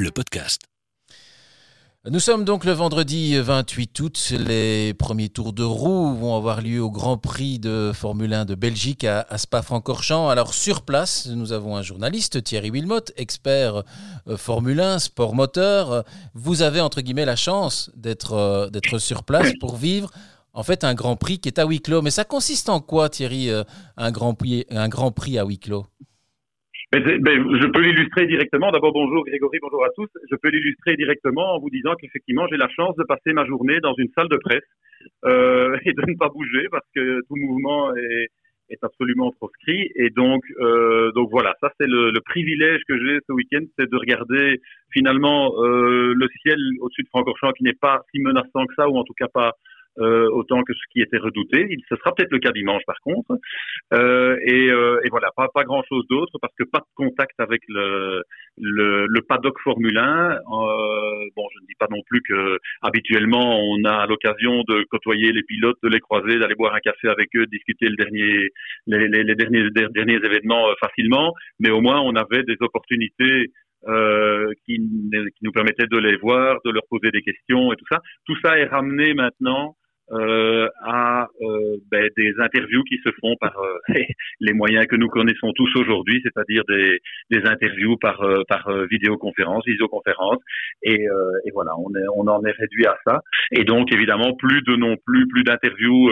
le podcast. Nous sommes donc le vendredi 28 août. Les premiers tours de roue vont avoir lieu au Grand Prix de Formule 1 de Belgique à, Spa-Francorchamps. Alors sur place, nous avons un journaliste, Thierry Wilmot, expert euh, Formule 1, sport moteur. Vous avez entre guillemets la chance d'être euh, d'être sur place pour vivre en fait un Grand Prix qui est à huis clos. Mais ça consiste en quoi, Thierry, euh, un Grand Prix, un grand prix à huis clos? Ben, je peux l'illustrer directement. D'abord, bonjour Grégory, bonjour à tous. Je peux l'illustrer directement en vous disant qu'effectivement, j'ai la chance de passer ma journée dans une salle de presse euh, et de ne pas bouger parce que tout mouvement est, est absolument proscrit. Et donc, euh, donc voilà, ça c'est le, le, privilège que j'ai ce week-end, c'est de regarder finalement euh, le ciel au-dessus de Francorchamps qui n'est pas si menaçant que ça, ou en tout cas pas autant que ce qui était redouté. Il, ce sera peut-être le cas dimanche par contre. Euh, et, euh, et, voilà, pas, pas grand-chose d'autre parce que pas de contact avec le, le, le paddock Formule 1. Euh, bon, je ne dis pas non plus que habituellement on a l'occasion de côtoyer les pilotes, de les croiser, d'aller boire un café avec eux, discuter le dernier, les, les, les derniers, derniers événements euh, facilement, mais au moins on avait des opportunités euh, qui, qui, nous permettaient de les voir, de leur poser des questions et tout ça. Tout ça est ramené maintenant euh, à euh, ben, des interviews qui se font par euh, les moyens que nous connaissons tous aujourd'hui, c'est-à-dire des, des, interviews par, euh, par vidéoconférence, visioconférence, et, et voilà, on, est, on en est réduit à ça. Et donc évidemment, plus de non plus, plus d'interviews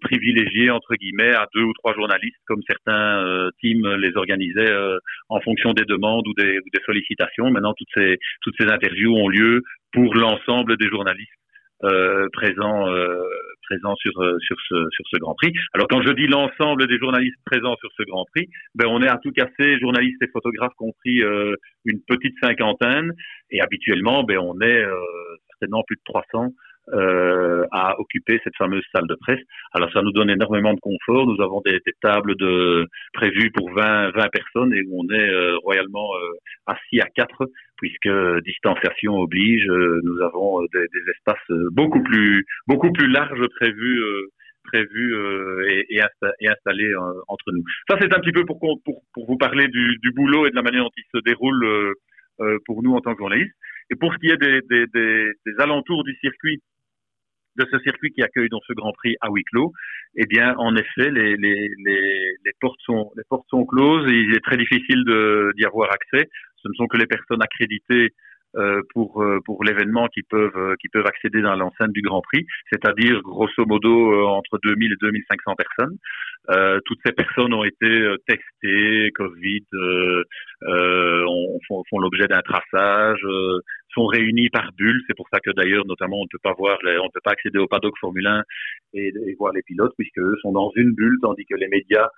privilégiées entre guillemets à deux ou trois journalistes, comme certains teams les organisaient en fonction des demandes ou des, ou des sollicitations. Maintenant, toutes ces toutes ces interviews ont lieu pour l'ensemble des journalistes euh, présents euh, présents sur euh, sur ce sur ce Grand Prix. Alors quand je dis l'ensemble des journalistes présents sur ce Grand Prix, ben on est à tout casser, journalistes et photographes compris, une petite cinquantaine, et habituellement ben on est certainement plus de 300 euh, à occuper cette fameuse salle de presse. Alors ça nous donne énormément de confort. Nous avons des, des tables de prévues pour 20, 20 personnes et on est euh, royalement euh, assis à quatre puisque distanciation oblige. Euh, nous avons des, des, espaces beaucoup plus beaucoup plus larges prévus prévus et, et, et, installés entre nous. Ça c'est un petit peu pour, pour, pour vous parler du, du, boulot et de la manière dont il se déroule pour nous en tant que journalistes. Et pour ce qui est des, des, des, des alentours du circuit, de ce circuit qui accueille donc ce Grand Prix à huis clos, eh bien, en effet, les, les, les, les, portes sont les portes sont closes et il est très difficile d'y avoir accès. Ce ne sont que les personnes accréditées euh, pour euh, pour l'événement qui peuvent euh, qui peuvent accéder dans l'enceinte du Grand Prix, c'est-à-dire grosso modo entre 2000 et 2500 personnes. toutes ces personnes ont été testées, Covid, font, l'objet d'un traçage, sont réunies par bulles. C'est pour ça que d'ailleurs, notamment, on ne peut pas voir, on ne peut pas accéder au paddock Formule 1 et, et voir les pilotes puisque eux sont dans une bulle, tandis que les médias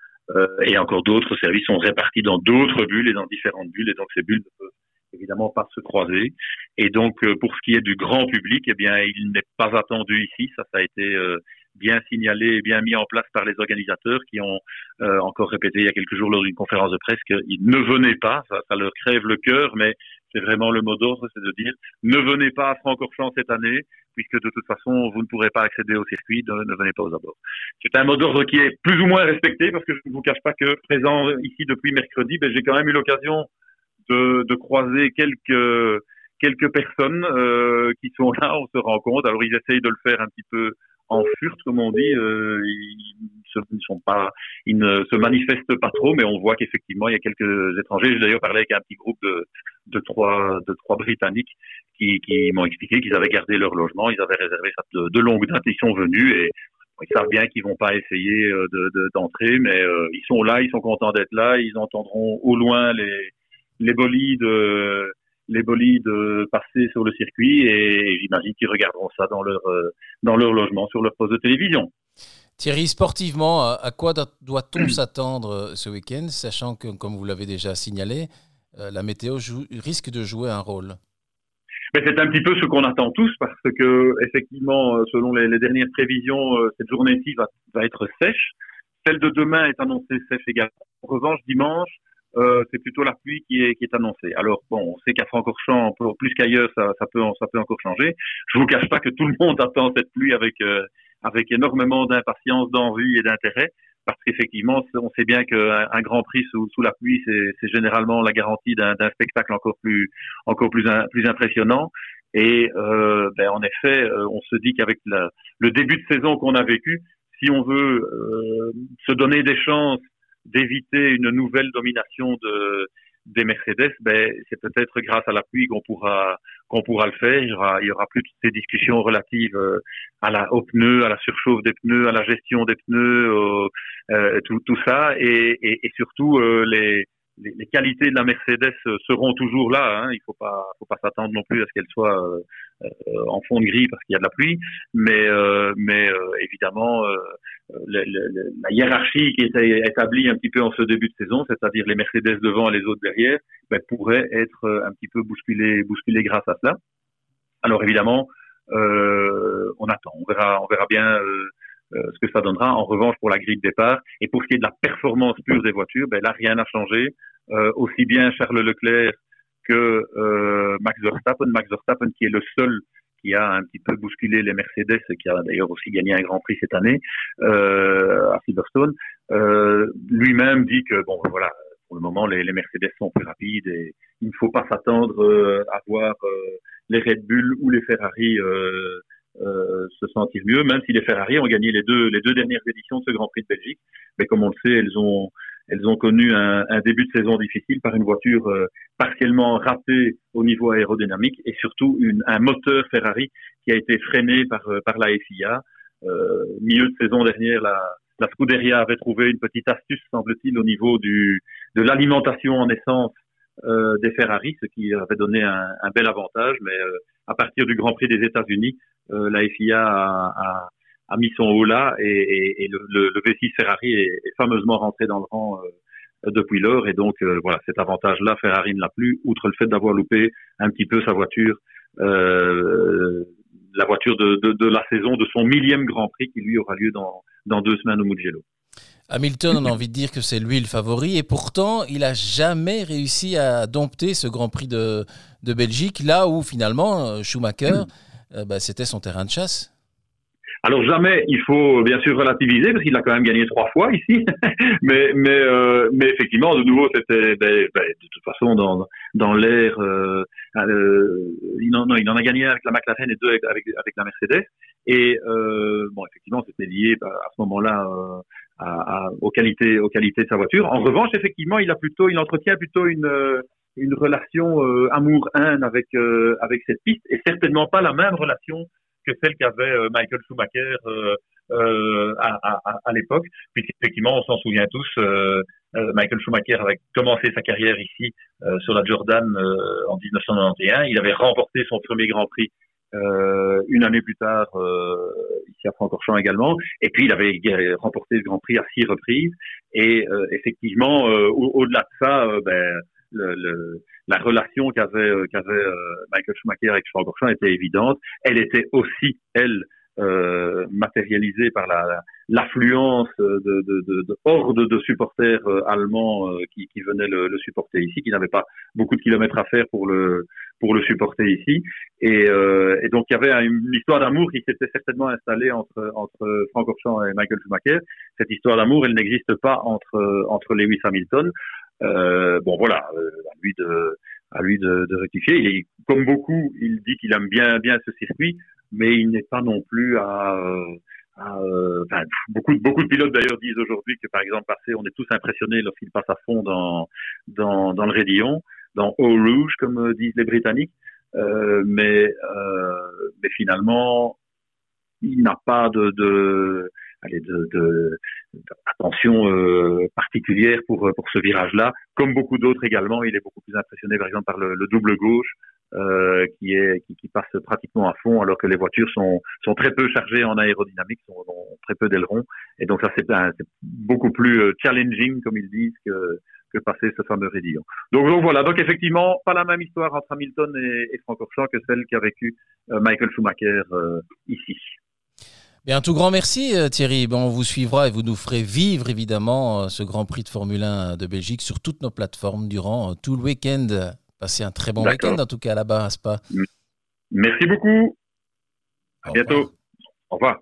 et encore d'autres services sont répartis dans d'autres bulles et dans différentes bulles, et donc ces bulles ne peuvent évidemment pas se croiser. Et donc, euh, pour ce qui est du grand public, eh bien, il n'est pas attendu ici. Ça, ça a été euh, bien signalé et bien mis en place par les organisateurs qui ont euh, encore répété il y a quelques jours lors d'une conférence de presse qu'ils ne venaient pas. Ça, ça leur crève le cœur, mais c'est vraiment le mot d'ordre, c'est de dire ne venez pas à Francorchamps cette année, puisque de toute façon, vous ne pourrez pas accéder au circuit, ne, venez pas aux abords. C'est un mot d'ordre qui est plus ou moins respecté, parce que je ne vous cache pas que présent ici depuis mercredi, ben, j'ai quand même eu l'occasion de, de croiser quelques quelques personnes euh, qui sont là, on se rend compte. Alors ils essayent de le faire un petit peu en furte, comme on dit. Euh, ils, ne sont pas, ils ne se manifestent pas trop, mais on voit qu'effectivement il y a quelques étrangers. J'ai d'ailleurs parlé avec un petit groupe de, de trois de trois Britanniques qui, qui m'ont expliqué qu'ils avaient gardé leur logement, ils avaient réservé ça de, de longue date, ils sont venus et ils savent bien qu'ils vont pas essayer euh, d'entrer, de, mais euh, ils sont là, ils sont contents d'être là, ils entendront au loin les les bolides, euh, les bolides passer sur le circuit et j'imagine qu'ils regarderont ça dans leur, euh, dans leur logement sur leur poste de télévision. Thierry, sportivement, à quoi doit-on s'attendre euh, ce week-end, sachant que, comme vous l'avez déjà signalé, la météo risque de jouer un rôle? Mais c'est un petit peu ce qu'on attend tous parce que effectivement, selon les, dernières prévisions, cette journée-ci va, va, être sèche. Celle de demain est annoncée sèche également. En revanche, dimanche, euh, c'est plutôt la pluie qui est, qui est annoncée. Alors bon, on sait qu'à Francorchamps, plus qu'ailleurs, ça, ça, peut, ça peut encore changer. Je vous cache pas que tout le monde attend cette pluie avec, euh, avec énormément d'impatience, d'envie et d'intérêt. parce qu'effectivement, on sait bien qu'un un Grand Prix sous, sous la pluie, c'est généralement la garantie d'un spectacle encore plus, encore plus, plus impressionnant. Et euh, ben, en effet, euh, on se dit qu'avec le début de saison qu'on a vécu, si on veut euh, se donner des chances d'éviter une nouvelle domination de, des Mercedes, ben, c'est peut-être grâce à la pluie qu'on pourra qu'on pourra le faire. Il y aura, il y aura plus toutes ces discussions relatives euh, à la aux pneus, à la surchauffe des pneus, à la gestion des pneus, euh, tout, tout ça, et, et, et surtout euh, les les, qualités de la Mercedes euh, seront toujours là. Hein. Il faut pas, faut pas s'attendre non plus à ce qu'elle soit euh, euh, en fond de gris parce qu'il y a de la pluie. Mais, mais évidemment, la, hiérarchie qui est établie un petit peu en ce début de saison, c'est-à-dire les Mercedes devant et les autres derrière, ben, pourrait être un petit peu bousculée, bousculée grâce à cela. Alors évidemment, on attend, on verra, on verra bien. ce que ça donnera. En revanche, pour la grille de départ et pour ce qui est de la performance pure des voitures, ben là, rien n'a changé. Euh, aussi bien Charles Leclerc que euh, Max Verstappen. Max Verstappen qui est le seul qui a un petit peu bousculé les Mercedes, qui a d'ailleurs aussi gagné un Grand Prix cette année euh, à Silverstone. Euh, Lui-même dit que bon voilà, pour le moment les, Mercedes sont plus rapides et il ne faut pas s'attendre euh, à voir euh, les Red Bull ou les Ferrari se sentir mieux, même si les Ferrari ont gagné les deux les deux dernières éditions de ce Grand Prix de Belgique. Mais comme on le sait, elles ont elles ont connu un, un, début de saison difficile par une voiture euh, partiellement ratée au niveau aérodynamique et surtout une, un moteur Ferrari qui a été freiné par, euh, par la FIA. Euh, milieu de saison dernière, la, la Scuderia avait trouvé une petite astuce, semble-t-il, au niveau du, de l'alimentation en essence euh, des Ferrari, ce qui avait donné un, un bel avantage. Mais euh, à partir du Grand Prix des États-Unis, la FIA a, a a mis son haut là et, et, et le, le, le, V6 Ferrari est, est, fameusement rentré dans le rang euh, depuis lors et donc euh, voilà cet avantage-là Ferrari ne l'a plus outre le fait d'avoir loupé un petit peu sa voiture euh, la voiture de, de, de, la saison de son millième Grand Prix qui lui aura lieu dans, dans deux semaines au Mugello. Hamilton, on a envie de dire que c'est lui le favori et pourtant il a jamais réussi à dompter ce Grand Prix de, de Belgique là où finalement Schumacher euh, bah, c'était son terrain de chasse. Alors jamais, il faut bien sûr relativiser parce qu'il a quand même gagné trois fois ici, mais mais euh, mais effectivement, de nouveau, c'était ben, ben, de toute façon dans dans l'air. Euh, euh, il non, il en a gagné avec la McLaren et deux avec avec, la Mercedes. Et euh, bon, effectivement, c'était lié bah, à ce moment-là euh, à, à, aux qualités aux qualités de sa voiture. En revanche, effectivement, il a plutôt, il entretient plutôt une une relation amour-haine avec avec cette piste et certainement pas la même relation que celle qu'avait euh, Michael Schumacher euh, euh, à, à, à l'époque, puisqu'effectivement, on s'en souvient tous, Michael Schumacher avait commencé sa carrière ici sur la Jordan en 1991. Il avait remporté son premier Grand Prix euh, une année plus tard euh, ici à Francorchamps également. Et puis il avait remporté le Grand Prix à six reprises. Et euh, effectivement, au-delà de ça, ben, le, le, la relation qu'avait euh, qu'avait euh, Michael Schumacher avec Francorchamps était évidente. Elle était aussi, elle, euh, matérialisée par la l'affluence de, de, de, de, hordes de supporters euh, allemands qui, qui venaient le, le, supporter ici, qui n'avaient pas beaucoup de kilomètres à faire pour le pour le supporter ici. Et, et donc il y avait une histoire d'amour qui s'était certainement installée entre entre Francorchamps et Michael Schumacher. Cette histoire d'amour, elle n'existe pas entre entre Lewis Hamilton. Euh, bon voilà, euh, à lui de à lui de, de rectifier. Et comme beaucoup, il dit qu'il aime bien bien ce circuit, mais il n'est pas non plus à, à enfin, beaucoup beaucoup de pilotes d'ailleurs disent aujourd'hui que par exemple passé, on est tous impressionnés lorsqu'il passe à fond dans dans dans le Rédillon, dans Eau Rouge comme disent les Britanniques. Euh, mais euh, mais finalement, il n'a pas de, de allez, de, de, attention euh, particulière pour pour ce virage-là. Comme beaucoup d'autres également, il est beaucoup plus impressionné, par exemple, par le, le double gauche. Euh, qui est qui, qui, passe pratiquement à fond alors que les voitures sont sont très peu chargées en aérodynamique, sont, ont très peu d'ailerons et donc ça c'est beaucoup plus euh, challenging comme ils disent que que passer ce fameux Rédillon. Donc, donc, voilà, donc effectivement, pas la même histoire entre Hamilton et, et Francorchamps que celle qu'a vécu euh, Michael Schumacher euh, ici. Bien, un tout grand merci euh, Thierry. Bon, on vous suivra et vous nous ferez vivre évidemment euh, ce Grand Prix de Formule 1 de Belgique sur toutes nos plateformes durant euh, tout le week-end. Passez un très bon week-end en tout cas là-bas à Spa. Merci beaucoup. À bientôt. Au revoir.